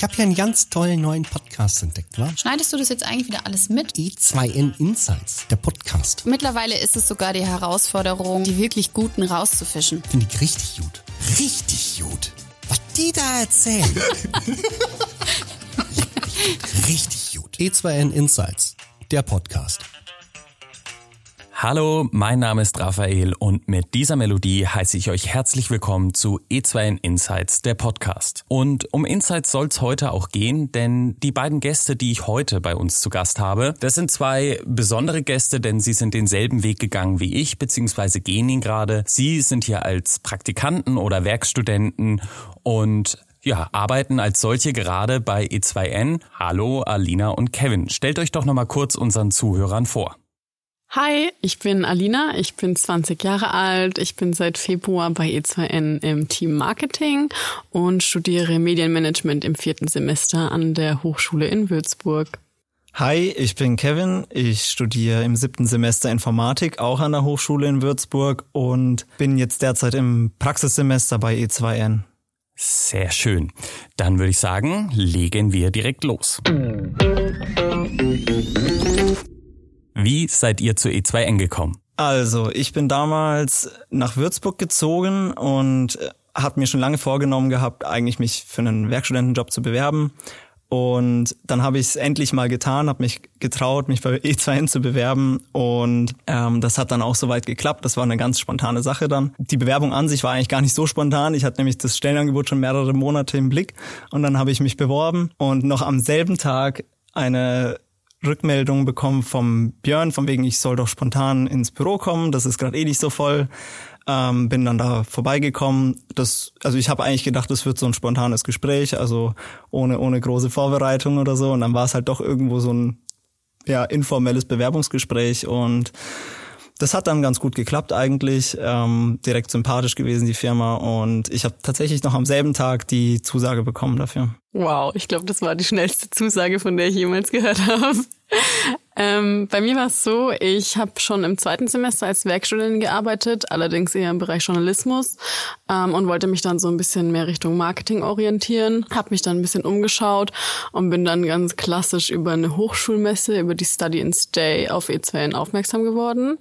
Ich habe hier einen ganz tollen neuen Podcast entdeckt, wa? Schneidest du das jetzt eigentlich wieder alles mit? E2N Insights, der Podcast. Mittlerweile ist es sogar die Herausforderung, die wirklich Guten rauszufischen. Finde ich richtig gut. Richtig gut. Was die da erzählen. richtig gut. E2N Insights, der Podcast. Hallo, mein Name ist Raphael und mit dieser Melodie heiße ich euch herzlich willkommen zu E2N Insights, der Podcast. Und um Insights soll es heute auch gehen, denn die beiden Gäste, die ich heute bei uns zu Gast habe, das sind zwei besondere Gäste, denn sie sind denselben Weg gegangen wie ich, beziehungsweise gehen ihn gerade. Sie sind hier als Praktikanten oder Werkstudenten und ja, arbeiten als solche gerade bei E2N. Hallo, Alina und Kevin. Stellt euch doch nochmal kurz unseren Zuhörern vor. Hi, ich bin Alina, ich bin 20 Jahre alt, ich bin seit Februar bei E2N im Team Marketing und studiere Medienmanagement im vierten Semester an der Hochschule in Würzburg. Hi, ich bin Kevin. Ich studiere im siebten Semester Informatik auch an der Hochschule in Würzburg und bin jetzt derzeit im Praxissemester bei E2N. Sehr schön. Dann würde ich sagen, legen wir direkt los. Wie seid ihr zu E2N gekommen? Also, ich bin damals nach Würzburg gezogen und äh, habe mir schon lange vorgenommen gehabt, eigentlich mich für einen Werkstudentenjob zu bewerben. Und dann habe ich es endlich mal getan, habe mich getraut, mich bei E2N zu bewerben. Und ähm, das hat dann auch soweit geklappt. Das war eine ganz spontane Sache dann. Die Bewerbung an sich war eigentlich gar nicht so spontan. Ich hatte nämlich das Stellenangebot schon mehrere Monate im Blick. Und dann habe ich mich beworben und noch am selben Tag eine Rückmeldung bekommen vom Björn, von wegen, ich soll doch spontan ins Büro kommen, das ist gerade eh nicht so voll. Ähm, bin dann da vorbeigekommen. Das, also ich habe eigentlich gedacht, das wird so ein spontanes Gespräch, also ohne, ohne große Vorbereitung oder so. Und dann war es halt doch irgendwo so ein ja, informelles Bewerbungsgespräch und das hat dann ganz gut geklappt eigentlich, ähm, direkt sympathisch gewesen die Firma und ich habe tatsächlich noch am selben Tag die Zusage bekommen dafür. Wow, ich glaube, das war die schnellste Zusage, von der ich jemals gehört habe. Ähm, bei mir war es so, ich habe schon im zweiten Semester als Werkstudentin gearbeitet, allerdings eher im Bereich Journalismus ähm, und wollte mich dann so ein bisschen mehr Richtung Marketing orientieren. Habe mich dann ein bisschen umgeschaut und bin dann ganz klassisch über eine Hochschulmesse, über die Study and Stay auf E2N aufmerksam geworden.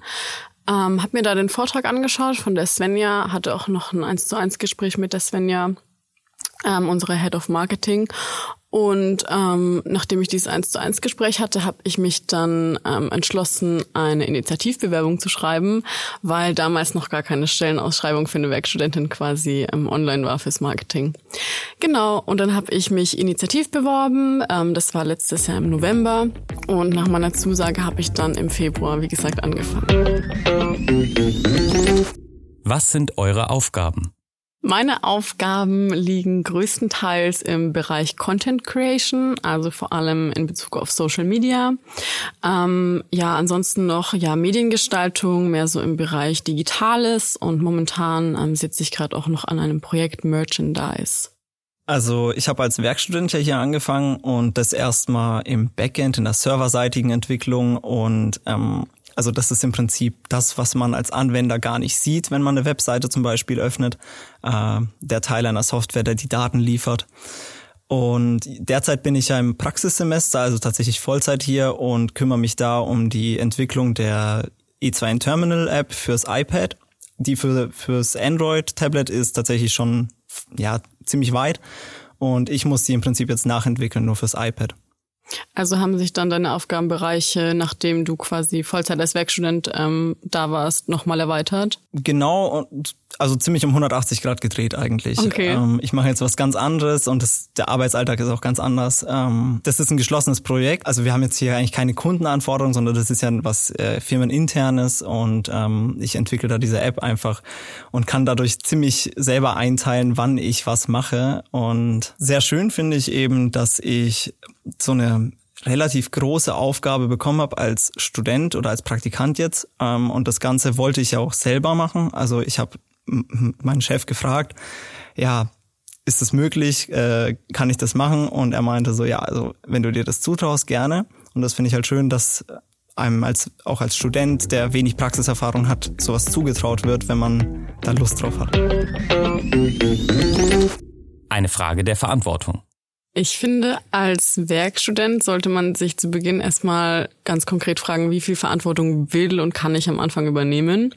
Ähm, habe mir da den Vortrag angeschaut von der Svenja, hatte auch noch ein 1 zu 1 Gespräch mit der Svenja ähm, unsere Head of Marketing. Und ähm, nachdem ich dieses 1 zu 1 Gespräch hatte, habe ich mich dann ähm, entschlossen, eine Initiativbewerbung zu schreiben, weil damals noch gar keine Stellenausschreibung für eine Werkstudentin quasi ähm, online war fürs Marketing. Genau, und dann habe ich mich initiativ beworben. Ähm, das war letztes Jahr im November. Und nach meiner Zusage habe ich dann im Februar, wie gesagt, angefangen. Was sind eure Aufgaben? Meine Aufgaben liegen größtenteils im Bereich Content Creation, also vor allem in Bezug auf Social Media. Ähm, ja, ansonsten noch ja Mediengestaltung, mehr so im Bereich Digitales und momentan ähm, sitze ich gerade auch noch an einem Projekt Merchandise. Also ich habe als Werkstudent ja hier angefangen und das erstmal im Backend, in der serverseitigen Entwicklung und ähm, also das ist im Prinzip das, was man als Anwender gar nicht sieht, wenn man eine Webseite zum Beispiel öffnet. Äh, der Teil einer Software, der die Daten liefert. Und derzeit bin ich ja im Praxissemester, also tatsächlich Vollzeit hier und kümmere mich da um die Entwicklung der E2N Terminal App fürs iPad. Die für, fürs Android-Tablet ist tatsächlich schon ja, ziemlich weit. Und ich muss sie im Prinzip jetzt nachentwickeln, nur fürs iPad. Also haben sich dann deine Aufgabenbereiche, nachdem du quasi Vollzeit als Werkstudent ähm, da warst, nochmal erweitert? Genau, und also ziemlich um 180 Grad gedreht eigentlich. Okay. Ähm, ich mache jetzt was ganz anderes und das, der Arbeitsalltag ist auch ganz anders. Ähm, das ist ein geschlossenes Projekt. Also wir haben jetzt hier eigentlich keine Kundenanforderungen, sondern das ist ja was äh, firmeninternes und ähm, ich entwickle da diese App einfach und kann dadurch ziemlich selber einteilen, wann ich was mache. Und sehr schön finde ich eben, dass ich so eine relativ große Aufgabe bekommen habe als Student oder als Praktikant jetzt. Ähm, und das Ganze wollte ich ja auch selber machen. Also ich habe meinen Chef gefragt, ja, ist das möglich? Äh, kann ich das machen? Und er meinte so, ja, also wenn du dir das zutraust, gerne. Und das finde ich halt schön, dass einem als auch als Student, der wenig Praxiserfahrung hat, sowas zugetraut wird, wenn man da Lust drauf hat. Eine Frage der Verantwortung. Ich finde, als Werkstudent sollte man sich zu Beginn erstmal ganz konkret fragen, wie viel Verantwortung will und kann ich am Anfang übernehmen.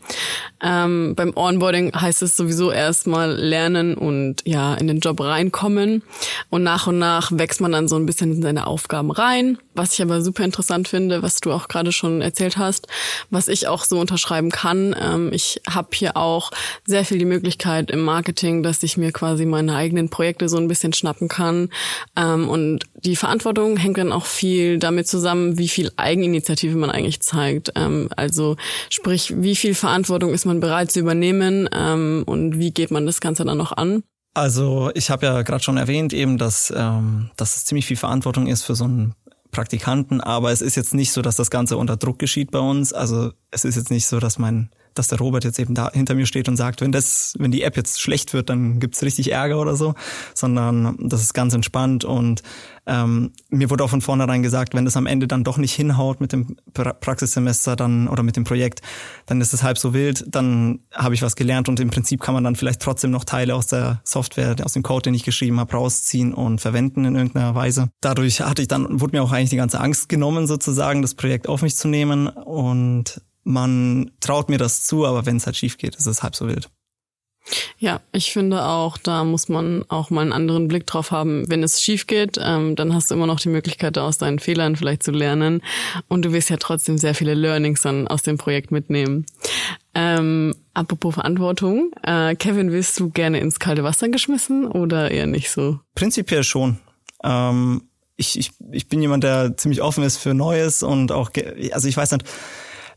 Ähm, beim Onboarding heißt es sowieso erstmal lernen und ja, in den Job reinkommen. Und nach und nach wächst man dann so ein bisschen in seine Aufgaben rein. Was ich aber super interessant finde, was du auch gerade schon erzählt hast, was ich auch so unterschreiben kann. Ähm, ich habe hier auch sehr viel die Möglichkeit im Marketing, dass ich mir quasi meine eigenen Projekte so ein bisschen schnappen kann. Ähm, und die Verantwortung hängt dann auch viel damit zusammen, wie viel Eigeninitiative man eigentlich zeigt. Ähm, also sprich, wie viel Verantwortung ist man bereit zu übernehmen ähm, und wie geht man das Ganze dann noch an? Also ich habe ja gerade schon erwähnt eben, dass, ähm, dass es ziemlich viel Verantwortung ist für so einen Praktikanten, aber es ist jetzt nicht so, dass das Ganze unter Druck geschieht bei uns. Also es ist jetzt nicht so, dass mein dass der Robert jetzt eben da hinter mir steht und sagt, wenn das, wenn die App jetzt schlecht wird, dann gibt's richtig Ärger oder so, sondern das ist ganz entspannt und ähm, mir wurde auch von vornherein gesagt, wenn das am Ende dann doch nicht hinhaut mit dem pra Praxissemester dann oder mit dem Projekt, dann ist es halb so wild, dann habe ich was gelernt und im Prinzip kann man dann vielleicht trotzdem noch Teile aus der Software, aus dem Code, den ich geschrieben habe, rausziehen und verwenden in irgendeiner Weise. Dadurch hatte ich dann, wurde mir auch eigentlich die ganze Angst genommen, sozusagen, das Projekt auf mich zu nehmen und man traut mir das zu, aber wenn es halt schief geht, ist es halb so wild. Ja, ich finde auch, da muss man auch mal einen anderen Blick drauf haben. Wenn es schief geht, ähm, dann hast du immer noch die Möglichkeit, aus deinen Fehlern vielleicht zu lernen. Und du wirst ja trotzdem sehr viele Learnings dann aus dem Projekt mitnehmen. Ähm, apropos Verantwortung, äh, Kevin, wirst du gerne ins kalte Wasser geschmissen oder eher nicht so? Prinzipiell schon. Ähm, ich, ich, ich bin jemand, der ziemlich offen ist für Neues und auch, also ich weiß nicht,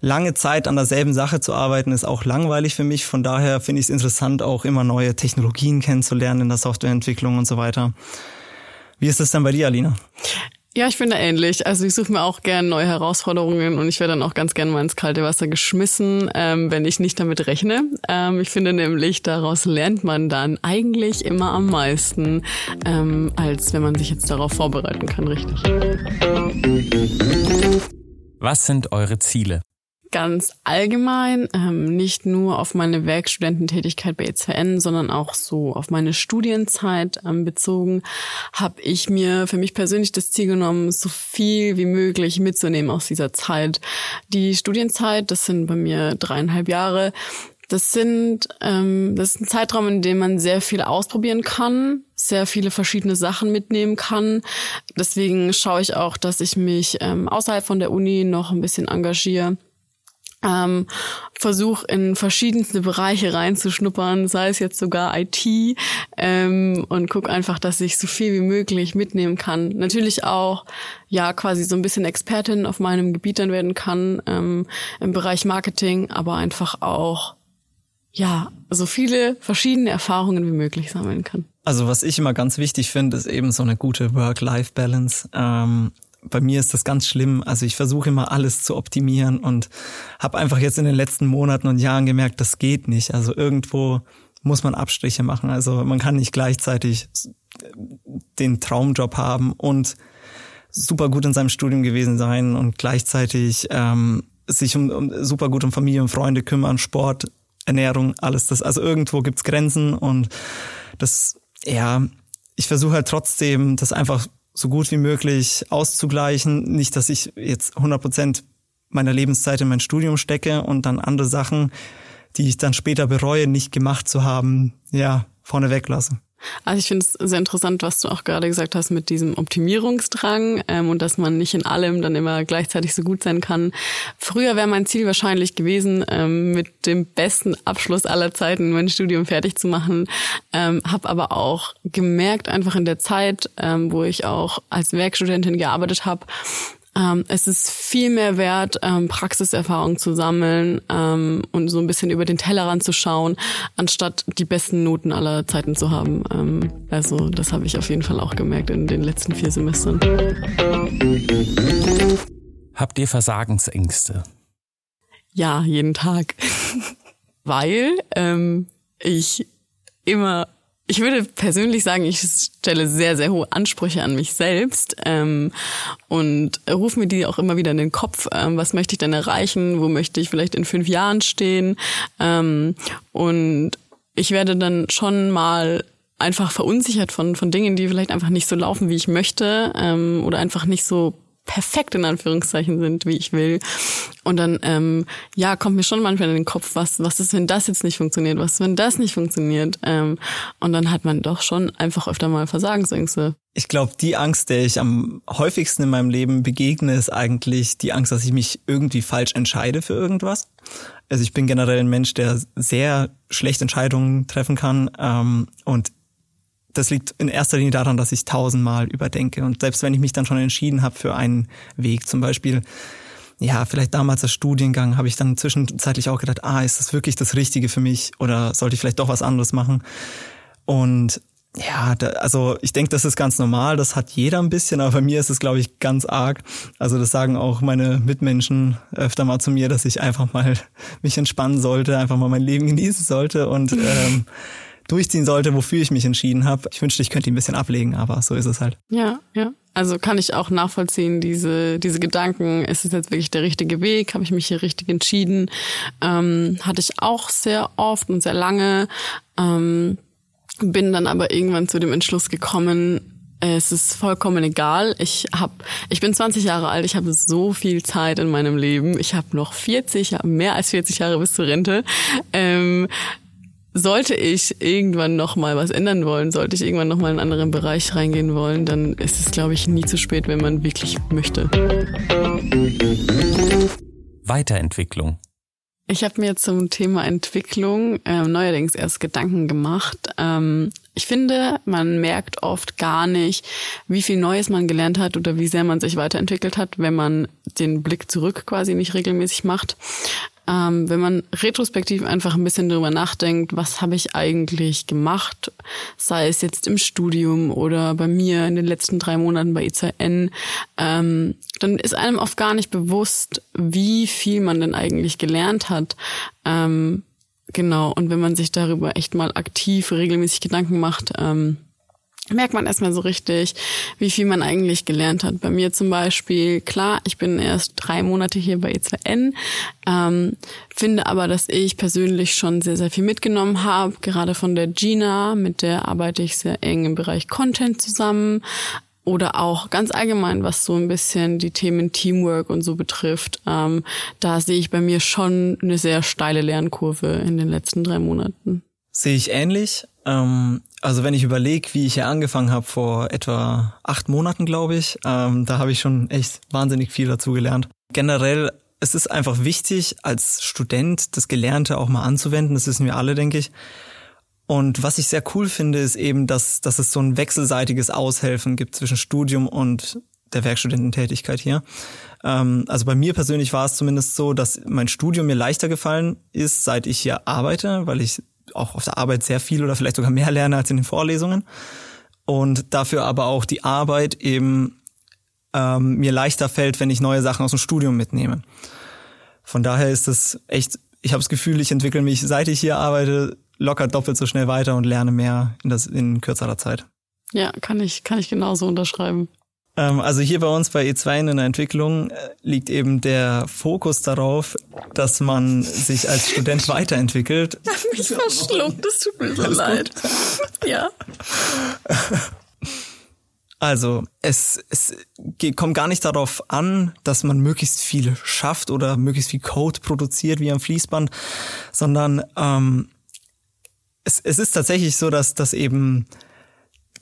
lange Zeit an derselben Sache zu arbeiten, ist auch langweilig für mich. Von daher finde ich es interessant, auch immer neue Technologien kennenzulernen in der Softwareentwicklung und so weiter. Wie ist das denn bei dir, Alina? Ja, ich finde ähnlich. Also ich suche mir auch gerne neue Herausforderungen und ich werde dann auch ganz gerne mal ins kalte Wasser geschmissen, ähm, wenn ich nicht damit rechne. Ähm, ich finde nämlich, daraus lernt man dann eigentlich immer am meisten, ähm, als wenn man sich jetzt darauf vorbereiten kann, richtig. Was sind eure Ziele? Ganz allgemein, ähm, nicht nur auf meine Werkstudententätigkeit bei EZN, sondern auch so auf meine Studienzeit ähm, bezogen, habe ich mir für mich persönlich das Ziel genommen, so viel wie möglich mitzunehmen aus dieser Zeit. Die Studienzeit, das sind bei mir dreieinhalb Jahre, das sind, ähm, das ist ein Zeitraum, in dem man sehr viel ausprobieren kann, sehr viele verschiedene Sachen mitnehmen kann. Deswegen schaue ich auch, dass ich mich ähm, außerhalb von der Uni noch ein bisschen engagiere ähm, versuche in verschiedenste Bereiche reinzuschnuppern, sei es jetzt sogar IT ähm, und guck einfach, dass ich so viel wie möglich mitnehmen kann. Natürlich auch ja quasi so ein bisschen Expertin auf meinem Gebiet dann werden kann ähm, im Bereich Marketing, aber einfach auch ja so viele verschiedene Erfahrungen wie möglich sammeln kann. Also was ich immer ganz wichtig finde, ist eben so eine gute Work-Life-Balance. Ähm, bei mir ist das ganz schlimm. Also ich versuche immer alles zu optimieren und habe einfach jetzt in den letzten Monaten und Jahren gemerkt, das geht nicht. Also irgendwo muss man Abstriche machen. Also man kann nicht gleichzeitig den Traumjob haben und super gut in seinem Studium gewesen sein und gleichzeitig ähm, sich um, um super gut um Familie und Freunde kümmern, Sport, Ernährung, alles das. Also irgendwo gibt's Grenzen und das, ja, ich versuche halt trotzdem, das einfach so gut wie möglich auszugleichen. Nicht, dass ich jetzt 100 Prozent meiner Lebenszeit in mein Studium stecke und dann andere Sachen, die ich dann später bereue, nicht gemacht zu haben, ja, vorne weglasse. Also ich finde es sehr interessant, was du auch gerade gesagt hast mit diesem Optimierungsdrang ähm, und dass man nicht in allem dann immer gleichzeitig so gut sein kann. Früher wäre mein Ziel wahrscheinlich gewesen, ähm, mit dem besten Abschluss aller Zeiten mein Studium fertig zu machen. Ähm, habe aber auch gemerkt, einfach in der Zeit, ähm, wo ich auch als Werkstudentin gearbeitet habe, ähm, es ist viel mehr wert, ähm, Praxiserfahrung zu sammeln ähm, und so ein bisschen über den Tellerrand zu schauen, anstatt die besten Noten aller Zeiten zu haben. Ähm, also das habe ich auf jeden Fall auch gemerkt in den letzten vier Semestern. Habt ihr Versagensängste? Ja, jeden Tag. Weil ähm, ich immer ich würde persönlich sagen, ich stelle sehr, sehr hohe Ansprüche an mich selbst ähm, und rufe mir die auch immer wieder in den Kopf. Ähm, was möchte ich denn erreichen? Wo möchte ich vielleicht in fünf Jahren stehen? Ähm, und ich werde dann schon mal einfach verunsichert von, von Dingen, die vielleicht einfach nicht so laufen, wie ich möchte ähm, oder einfach nicht so perfekt in Anführungszeichen sind, wie ich will. Und dann, ähm, ja, kommt mir schon manchmal in den Kopf, was, was ist, wenn das jetzt nicht funktioniert, was ist, wenn das nicht funktioniert. Ähm, und dann hat man doch schon einfach öfter mal Versagensängste. Ich glaube, die Angst, der ich am häufigsten in meinem Leben begegne, ist eigentlich die Angst, dass ich mich irgendwie falsch entscheide für irgendwas. Also ich bin generell ein Mensch, der sehr schlecht Entscheidungen treffen kann. Ähm, und das liegt in erster Linie daran, dass ich tausendmal überdenke. Und selbst wenn ich mich dann schon entschieden habe für einen Weg, zum Beispiel, ja, vielleicht damals als Studiengang, habe ich dann zwischenzeitlich auch gedacht, ah, ist das wirklich das Richtige für mich oder sollte ich vielleicht doch was anderes machen? Und ja, da, also ich denke, das ist ganz normal, das hat jeder ein bisschen, aber bei mir ist es, glaube ich, ganz arg. Also das sagen auch meine Mitmenschen öfter mal zu mir, dass ich einfach mal mich entspannen sollte, einfach mal mein Leben genießen sollte und ähm, durchziehen sollte, wofür ich mich entschieden habe. Ich wünschte, ich könnte ihn ein bisschen ablegen, aber so ist es halt. Ja, ja. Also kann ich auch nachvollziehen, diese, diese Gedanken, ist es jetzt wirklich der richtige Weg? Habe ich mich hier richtig entschieden? Ähm, hatte ich auch sehr oft und sehr lange. Ähm, bin dann aber irgendwann zu dem Entschluss gekommen, es ist vollkommen egal. Ich hab, ich bin 20 Jahre alt, ich habe so viel Zeit in meinem Leben. Ich habe noch 40, mehr als 40 Jahre bis zur Rente. Ähm, sollte ich irgendwann noch mal was ändern wollen, sollte ich irgendwann noch mal in einen anderen Bereich reingehen wollen, dann ist es, glaube ich, nie zu spät, wenn man wirklich möchte. Weiterentwicklung. Ich habe mir zum Thema Entwicklung ähm, neuerdings erst Gedanken gemacht. Ähm, ich finde, man merkt oft gar nicht, wie viel Neues man gelernt hat oder wie sehr man sich weiterentwickelt hat, wenn man den Blick zurück quasi nicht regelmäßig macht ähm, wenn man retrospektiv einfach ein bisschen darüber nachdenkt, was habe ich eigentlich gemacht, sei es jetzt im Studium oder bei mir in den letzten drei Monaten bei ICN, ähm, dann ist einem oft gar nicht bewusst, wie viel man denn eigentlich gelernt hat. Ähm, genau, und wenn man sich darüber echt mal aktiv, regelmäßig Gedanken macht, ähm, merkt man erstmal so richtig, wie viel man eigentlich gelernt hat. Bei mir zum Beispiel, klar, ich bin erst drei Monate hier bei E2N, ähm, finde aber, dass ich persönlich schon sehr, sehr viel mitgenommen habe, gerade von der Gina, mit der arbeite ich sehr eng im Bereich Content zusammen. Oder auch ganz allgemein, was so ein bisschen die Themen Teamwork und so betrifft. Ähm, da sehe ich bei mir schon eine sehr steile Lernkurve in den letzten drei Monaten. Sehe ich ähnlich. Ähm, also wenn ich überlege, wie ich hier angefangen habe vor etwa acht Monaten, glaube ich, ähm, da habe ich schon echt wahnsinnig viel dazu gelernt. Generell, es ist einfach wichtig, als Student das Gelernte auch mal anzuwenden. Das wissen wir alle, denke ich. Und was ich sehr cool finde, ist eben, dass, dass es so ein wechselseitiges Aushelfen gibt zwischen Studium und der Werkstudententätigkeit hier. Ähm, also bei mir persönlich war es zumindest so, dass mein Studium mir leichter gefallen ist, seit ich hier arbeite, weil ich auch auf der Arbeit sehr viel oder vielleicht sogar mehr lerne als in den Vorlesungen. Und dafür aber auch die Arbeit eben ähm, mir leichter fällt, wenn ich neue Sachen aus dem Studium mitnehme. Von daher ist es echt, ich habe das Gefühl, ich entwickle mich, seit ich hier arbeite, locker doppelt so schnell weiter und lerne mehr in, das, in kürzerer Zeit. Ja, kann ich, kann ich genauso unterschreiben. Ähm, also hier bei uns bei E2 in der Entwicklung äh, liegt eben der Fokus darauf, dass man sich als Student weiterentwickelt. Ich habe mich verschluckt, das tut mir so leid. Ja. Also es, es kommt gar nicht darauf an, dass man möglichst viel schafft oder möglichst viel Code produziert wie am Fließband, sondern ähm, es, es ist tatsächlich so, dass, dass eben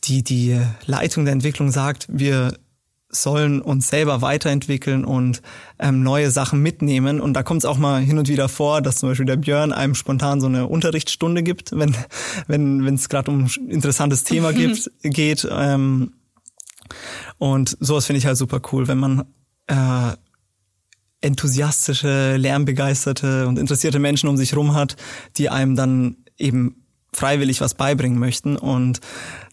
die, die Leitung der Entwicklung sagt, wir sollen uns selber weiterentwickeln und ähm, neue Sachen mitnehmen. Und da kommt es auch mal hin und wieder vor, dass zum Beispiel der Björn einem spontan so eine Unterrichtsstunde gibt, wenn wenn wenn es gerade um ein interessantes Thema gibt, geht. Ähm, und sowas finde ich halt super cool, wenn man äh, enthusiastische, lärmbegeisterte und interessierte Menschen um sich rum hat, die einem dann eben freiwillig was beibringen möchten. Und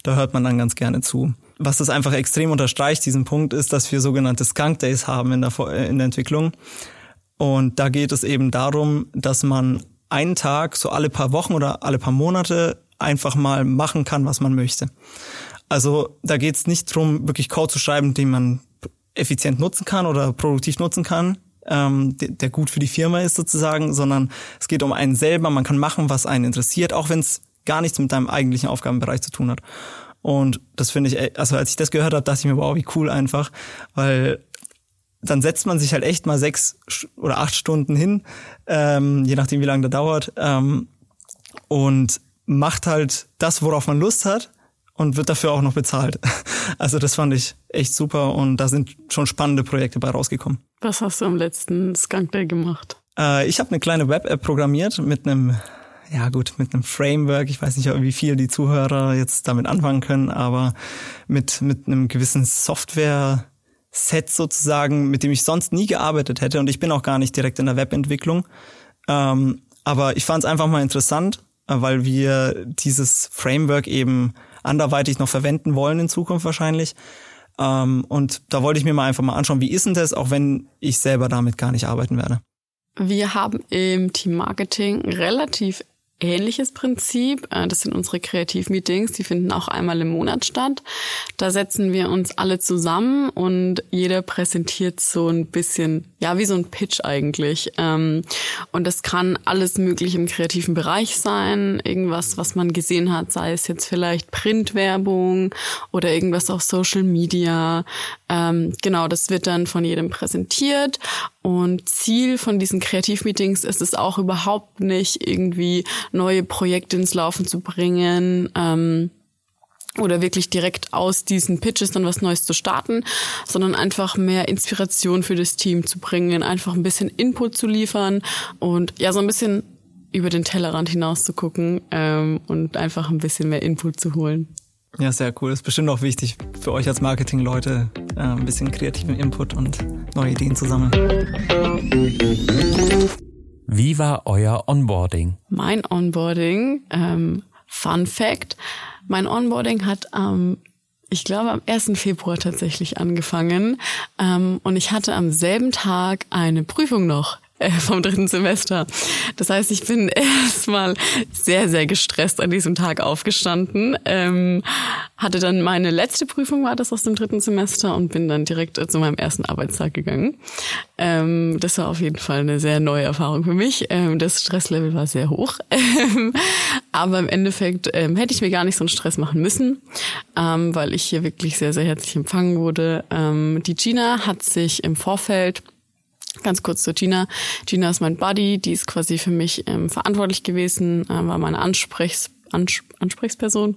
da hört man dann ganz gerne zu was das einfach extrem unterstreicht, diesen Punkt, ist, dass wir sogenannte Skunk Days haben in der, äh, in der Entwicklung. Und da geht es eben darum, dass man einen Tag so alle paar Wochen oder alle paar Monate einfach mal machen kann, was man möchte. Also da geht es nicht drum, wirklich Code zu schreiben, den man effizient nutzen kann oder produktiv nutzen kann, ähm, der gut für die Firma ist sozusagen, sondern es geht um einen selber. Man kann machen, was einen interessiert, auch wenn es gar nichts mit deinem eigentlichen Aufgabenbereich zu tun hat. Und das finde ich, also als ich das gehört habe, dachte ich mir, wow, wie cool einfach, weil dann setzt man sich halt echt mal sechs oder acht Stunden hin, ähm, je nachdem, wie lange das dauert, ähm, und macht halt das, worauf man Lust hat und wird dafür auch noch bezahlt. Also das fand ich echt super und da sind schon spannende Projekte bei rausgekommen. Was hast du am letzten Skunk Day gemacht? Äh, ich habe eine kleine Web-App programmiert mit einem ja gut, mit einem Framework, ich weiß nicht, wie viel die Zuhörer jetzt damit anfangen können, aber mit, mit einem gewissen Software-Set sozusagen, mit dem ich sonst nie gearbeitet hätte und ich bin auch gar nicht direkt in der Webentwicklung. Ähm, aber ich fand es einfach mal interessant, äh, weil wir dieses Framework eben anderweitig noch verwenden wollen in Zukunft wahrscheinlich. Ähm, und da wollte ich mir mal einfach mal anschauen, wie ist denn das, auch wenn ich selber damit gar nicht arbeiten werde. Wir haben im Team Marketing relativ ähnliches Prinzip. Äh, das sind unsere Kreativmeetings, die finden auch einmal im Monat statt. Da setzen wir uns alle zusammen und jeder präsentiert so ein bisschen, ja, wie so ein Pitch eigentlich. Ähm, und das kann alles mögliche im kreativen Bereich sein, irgendwas, was man gesehen hat, sei es jetzt vielleicht Printwerbung oder irgendwas auf Social Media. Ähm, genau, das wird dann von jedem präsentiert und Ziel von diesen Kreativmeetings ist es auch überhaupt nicht, irgendwie neue Projekte ins Laufen zu bringen. Ähm, oder wirklich direkt aus diesen Pitches dann was Neues zu starten, sondern einfach mehr Inspiration für das Team zu bringen, einfach ein bisschen Input zu liefern und ja, so ein bisschen über den Tellerrand hinaus zu gucken ähm, und einfach ein bisschen mehr Input zu holen. Ja, sehr cool. Das ist bestimmt auch wichtig für euch als Marketing-Leute, äh, ein bisschen kreativen Input und neue Ideen zu sammeln. Wie war euer Onboarding? Mein Onboarding, ähm, Fun Fact, mein Onboarding hat am ich glaube, am 1. Februar tatsächlich angefangen. Ähm, und ich hatte am selben Tag eine Prüfung noch vom dritten Semester. Das heißt, ich bin erstmal sehr, sehr gestresst an diesem Tag aufgestanden, ähm, hatte dann meine letzte Prüfung, war das aus dem dritten Semester und bin dann direkt äh, zu meinem ersten Arbeitstag gegangen. Ähm, das war auf jeden Fall eine sehr neue Erfahrung für mich. Ähm, das Stresslevel war sehr hoch, ähm, aber im Endeffekt ähm, hätte ich mir gar nicht so einen Stress machen müssen, ähm, weil ich hier wirklich sehr, sehr herzlich empfangen wurde. Ähm, die Gina hat sich im Vorfeld Ganz kurz zu Gina. Gina ist mein Buddy, die ist quasi für mich ähm, verantwortlich gewesen, äh, war meine Ansprechs Ans Ansprechperson.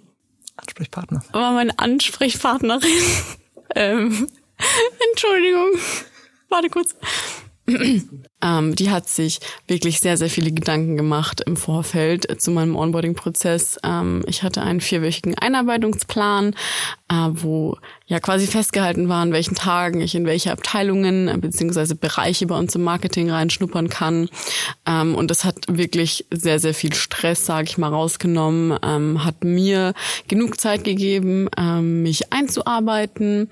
Ansprechpartner. War meine Ansprechpartnerin. ähm, Entschuldigung. Warte kurz. Ähm, die hat sich wirklich sehr, sehr viele Gedanken gemacht im Vorfeld zu meinem Onboarding-Prozess. Ähm, ich hatte einen vierwöchigen Einarbeitungsplan, äh, wo ja quasi festgehalten war, an welchen Tagen ich in welche Abteilungen äh, beziehungsweise Bereiche bei uns im Marketing reinschnuppern kann. Ähm, und das hat wirklich sehr, sehr viel Stress, sage ich mal, rausgenommen, ähm, hat mir genug Zeit gegeben, ähm, mich einzuarbeiten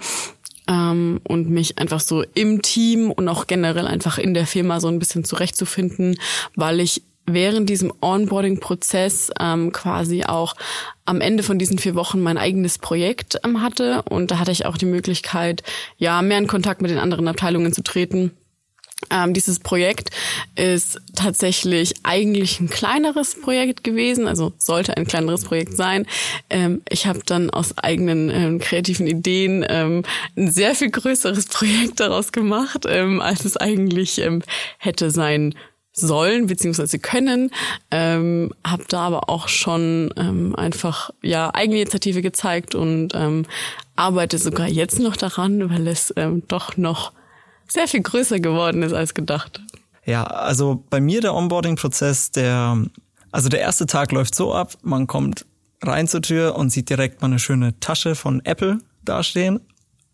ähm, und mich einfach so im Team und auch generell einfach in der Firma so ein bisschen zurechtzufinden, weil ich während diesem Onboarding-Prozess ähm, quasi auch am Ende von diesen vier Wochen mein eigenes Projekt ähm, hatte. Und da hatte ich auch die Möglichkeit, ja, mehr in Kontakt mit den anderen Abteilungen zu treten ähm, dieses Projekt ist tatsächlich eigentlich ein kleineres Projekt gewesen, also sollte ein kleineres Projekt sein. Ähm, ich habe dann aus eigenen ähm, kreativen Ideen ähm, ein sehr viel größeres Projekt daraus gemacht, ähm, als es eigentlich ähm, hätte sein sollen beziehungsweise können, ähm, habe da aber auch schon ähm, einfach ja Eigeninitiative gezeigt und ähm, arbeite sogar jetzt noch daran, weil es ähm, doch noch sehr viel größer geworden ist als gedacht. Ja, also bei mir der Onboarding-Prozess, der, also der erste Tag läuft so ab, man kommt rein zur Tür und sieht direkt mal eine schöne Tasche von Apple dastehen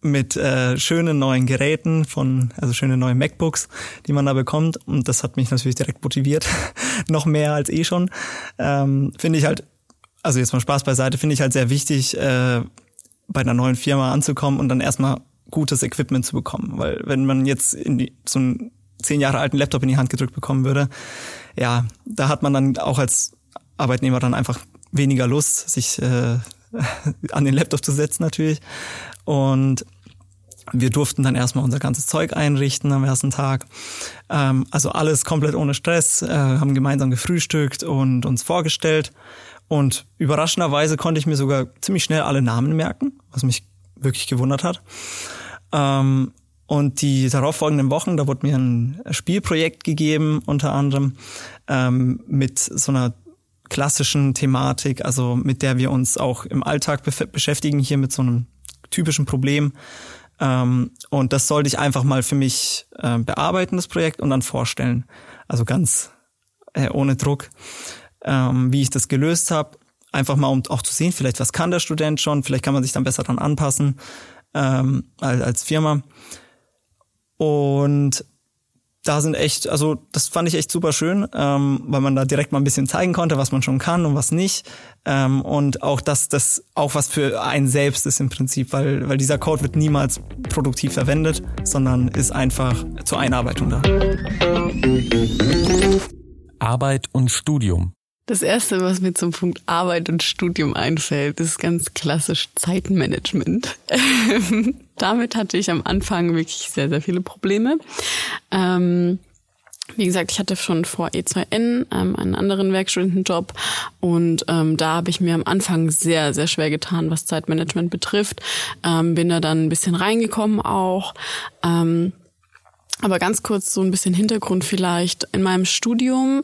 mit äh, schönen neuen Geräten von, also schöne neue MacBooks, die man da bekommt. Und das hat mich natürlich direkt motiviert, noch mehr als eh schon. Ähm, finde ich halt, also jetzt mal Spaß beiseite, finde ich halt sehr wichtig, äh, bei einer neuen Firma anzukommen und dann erstmal gutes Equipment zu bekommen. Weil wenn man jetzt in die, so einen zehn Jahre alten Laptop in die Hand gedrückt bekommen würde, ja, da hat man dann auch als Arbeitnehmer dann einfach weniger Lust, sich äh, an den Laptop zu setzen natürlich. Und Wir durften dann erstmal unser ganzes Zeug einrichten am ersten Tag. Ähm, also alles komplett ohne Stress, äh, haben gemeinsam gefrühstückt und uns vorgestellt. Und überraschenderweise konnte ich mir sogar ziemlich schnell alle Namen merken, was mich wirklich gewundert hat. Ähm, und die darauffolgenden Wochen, da wurde mir ein Spielprojekt gegeben, unter anderem ähm, mit so einer klassischen Thematik, also mit der wir uns auch im Alltag beschäftigen, hier mit so einem typischen Problem. Ähm, und das sollte ich einfach mal für mich äh, bearbeiten, das Projekt, und dann vorstellen. Also ganz äh, ohne Druck, ähm, wie ich das gelöst habe. Einfach mal, um auch zu sehen, vielleicht was kann der Student schon, vielleicht kann man sich dann besser dran anpassen ähm, als, als Firma. Und da sind echt, also das fand ich echt super schön, ähm, weil man da direkt mal ein bisschen zeigen konnte, was man schon kann und was nicht. Ähm, und auch, dass das auch was für einen selbst ist im Prinzip, weil, weil dieser Code wird niemals produktiv verwendet, sondern ist einfach zur Einarbeitung da. Arbeit und Studium. Das erste, was mir zum Punkt Arbeit und Studium einfällt, ist ganz klassisch Zeitmanagement. Damit hatte ich am Anfang wirklich sehr, sehr viele Probleme. Ähm, wie gesagt, ich hatte schon vor E2N ähm, einen anderen Werkstudentenjob und ähm, da habe ich mir am Anfang sehr, sehr schwer getan, was Zeitmanagement betrifft. Ähm, bin da dann ein bisschen reingekommen auch. Ähm, aber ganz kurz so ein bisschen Hintergrund vielleicht. In meinem Studium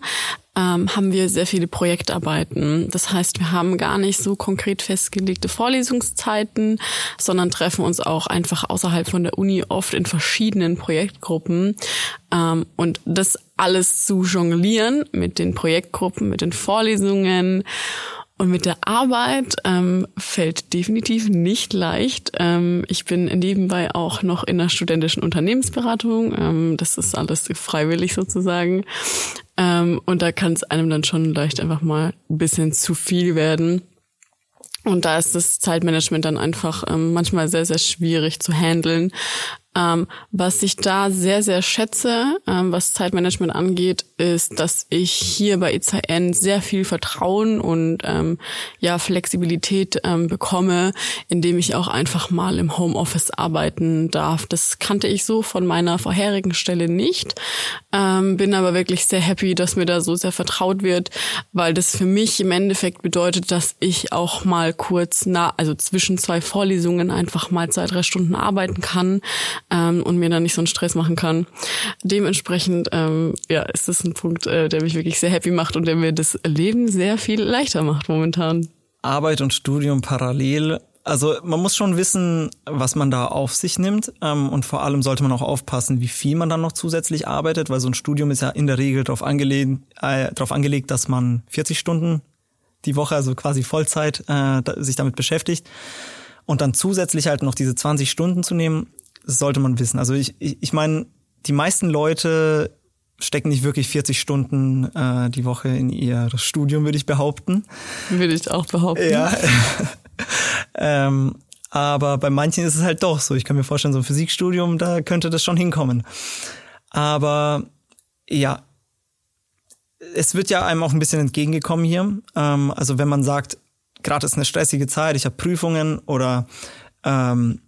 ähm, haben wir sehr viele Projektarbeiten. Das heißt, wir haben gar nicht so konkret festgelegte Vorlesungszeiten, sondern treffen uns auch einfach außerhalb von der Uni oft in verschiedenen Projektgruppen. Ähm, und das alles zu jonglieren mit den Projektgruppen, mit den Vorlesungen und mit der Arbeit ähm, fällt definitiv nicht leicht. Ähm, ich bin nebenbei auch noch in der studentischen Unternehmensberatung. Ähm, das ist alles freiwillig sozusagen. Ähm, und da kann es einem dann schon leicht einfach mal ein bisschen zu viel werden. Und da ist das Zeitmanagement dann einfach ähm, manchmal sehr, sehr schwierig zu handeln. Ähm, was ich da sehr, sehr schätze, ähm, was Zeitmanagement angeht, ist, dass ich hier bei EZN sehr viel Vertrauen und ähm, ja Flexibilität ähm, bekomme, indem ich auch einfach mal im Homeoffice arbeiten darf. Das kannte ich so von meiner vorherigen Stelle nicht, ähm, bin aber wirklich sehr happy, dass mir da so sehr vertraut wird, weil das für mich im Endeffekt bedeutet, dass ich auch mal kurz na, also zwischen zwei Vorlesungen einfach mal zwei, drei Stunden arbeiten kann ähm, und mir dann nicht so einen Stress machen kann. Dementsprechend ähm, ja, ist das ein Punkt, äh, der mich wirklich sehr happy macht und der mir das Leben sehr viel leichter macht momentan. Arbeit und Studium parallel. Also man muss schon wissen, was man da auf sich nimmt ähm, und vor allem sollte man auch aufpassen, wie viel man dann noch zusätzlich arbeitet, weil so ein Studium ist ja in der Regel darauf angelegt, äh, darauf angelegt dass man 40 Stunden die Woche, also quasi Vollzeit, äh, sich damit beschäftigt und dann zusätzlich halt noch diese 20 Stunden zu nehmen, sollte man wissen. Also ich, ich, ich meine, die meisten Leute stecken nicht wirklich 40 Stunden äh, die Woche in ihr Studium, würde ich behaupten. Würde ich auch behaupten. Ja. ähm, aber bei manchen ist es halt doch so. Ich kann mir vorstellen, so ein Physikstudium, da könnte das schon hinkommen. Aber ja, es wird ja einem auch ein bisschen entgegengekommen hier. Ähm, also wenn man sagt, gerade ist eine stressige Zeit, ich habe Prüfungen oder ähm,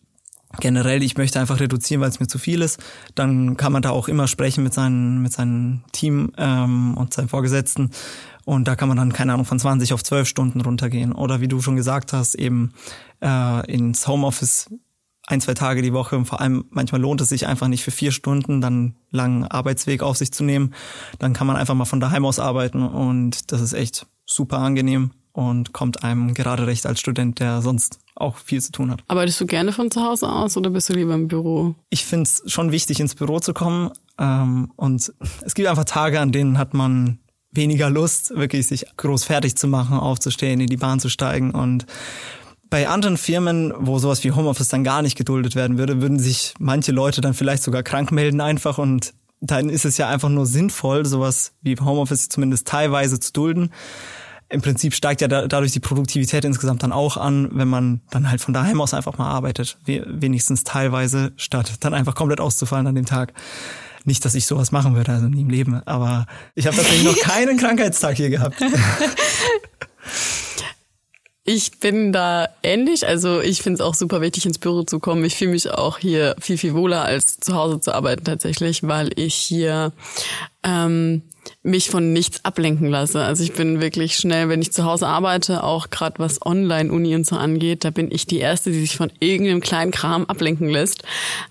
generell, ich möchte einfach reduzieren, weil es mir zu viel ist, dann kann man da auch immer sprechen mit seinem mit seinem Team ähm, und seinen Vorgesetzten. Und da kann man dann keine Ahnung von 20 auf 12 Stunden runtergehen. Oder wie du schon gesagt hast eben äh, ins Homeoffice ein zwei Tage die Woche. Und vor allem manchmal lohnt es sich einfach nicht für vier Stunden dann langen Arbeitsweg auf sich zu nehmen, dann kann man einfach mal von daheim aus arbeiten. Und das ist echt super angenehm und kommt einem gerade recht als Student, der sonst auch viel zu tun hat. Arbeitest du gerne von zu Hause aus oder bist du lieber im Büro? Ich finde es schon wichtig, ins Büro zu kommen. Ähm, und es gibt einfach Tage, an denen hat man weniger Lust, wirklich sich groß fertig zu machen, aufzustehen, in die Bahn zu steigen. Und bei anderen Firmen, wo sowas wie Homeoffice dann gar nicht geduldet werden würde, würden sich manche Leute dann vielleicht sogar krank melden einfach und dann ist es ja einfach nur sinnvoll, sowas wie Homeoffice zumindest teilweise zu dulden im Prinzip steigt ja da, dadurch die Produktivität insgesamt dann auch an, wenn man dann halt von daheim aus einfach mal arbeitet, wenigstens teilweise, statt dann einfach komplett auszufallen an dem Tag. Nicht, dass ich sowas machen würde, also nie im Leben, aber ich habe tatsächlich noch keinen Krankheitstag hier gehabt. Ich bin da ähnlich. Also ich finde es auch super wichtig, ins Büro zu kommen. Ich fühle mich auch hier viel, viel wohler, als zu Hause zu arbeiten tatsächlich, weil ich hier ähm, mich von nichts ablenken lasse. Also ich bin wirklich schnell, wenn ich zu Hause arbeite, auch gerade was Online-Uni und so angeht, da bin ich die Erste, die sich von irgendeinem kleinen Kram ablenken lässt.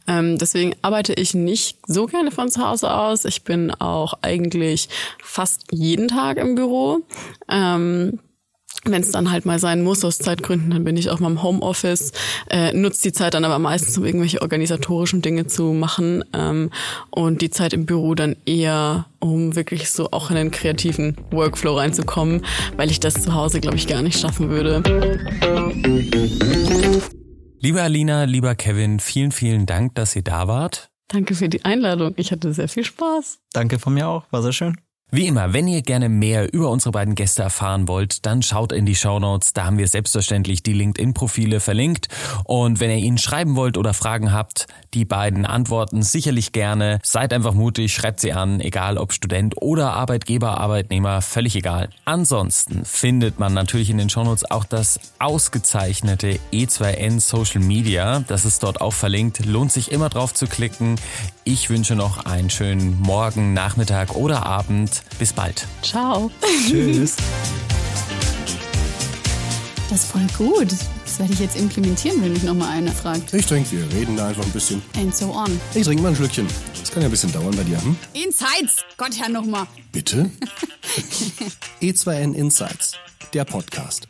Ähm, deswegen arbeite ich nicht so gerne von zu Hause aus. Ich bin auch eigentlich fast jeden Tag im Büro. Ähm, wenn es dann halt mal sein muss aus Zeitgründen, dann bin ich auch mal im Homeoffice, äh, nutze die Zeit dann aber meistens, um irgendwelche organisatorischen Dinge zu machen ähm, und die Zeit im Büro dann eher, um wirklich so auch in den kreativen Workflow reinzukommen, weil ich das zu Hause, glaube ich, gar nicht schaffen würde. Liebe Alina, lieber Kevin, vielen, vielen Dank, dass ihr da wart. Danke für die Einladung. Ich hatte sehr viel Spaß. Danke von mir auch, war sehr schön. Wie immer, wenn ihr gerne mehr über unsere beiden Gäste erfahren wollt, dann schaut in die Show Notes. Da haben wir selbstverständlich die LinkedIn-Profile verlinkt. Und wenn ihr ihnen schreiben wollt oder Fragen habt, die beiden antworten sicherlich gerne. Seid einfach mutig, schreibt sie an, egal ob Student oder Arbeitgeber, Arbeitnehmer, völlig egal. Ansonsten findet man natürlich in den Show Notes auch das ausgezeichnete E2N Social Media. Das ist dort auch verlinkt. Lohnt sich immer drauf zu klicken. Ich wünsche noch einen schönen Morgen, Nachmittag oder Abend. Bis bald. Ciao. Tschüss. Das ist voll gut. Das werde ich jetzt implementieren, wenn mich nochmal einer fragt. Ich trinke, wir reden da einfach ein bisschen. And so on. Ich trinke mal ein Schlückchen. Das kann ja ein bisschen dauern bei dir, hm? Insights! Gott, Herr, nochmal. Bitte? E2N Insights, der Podcast.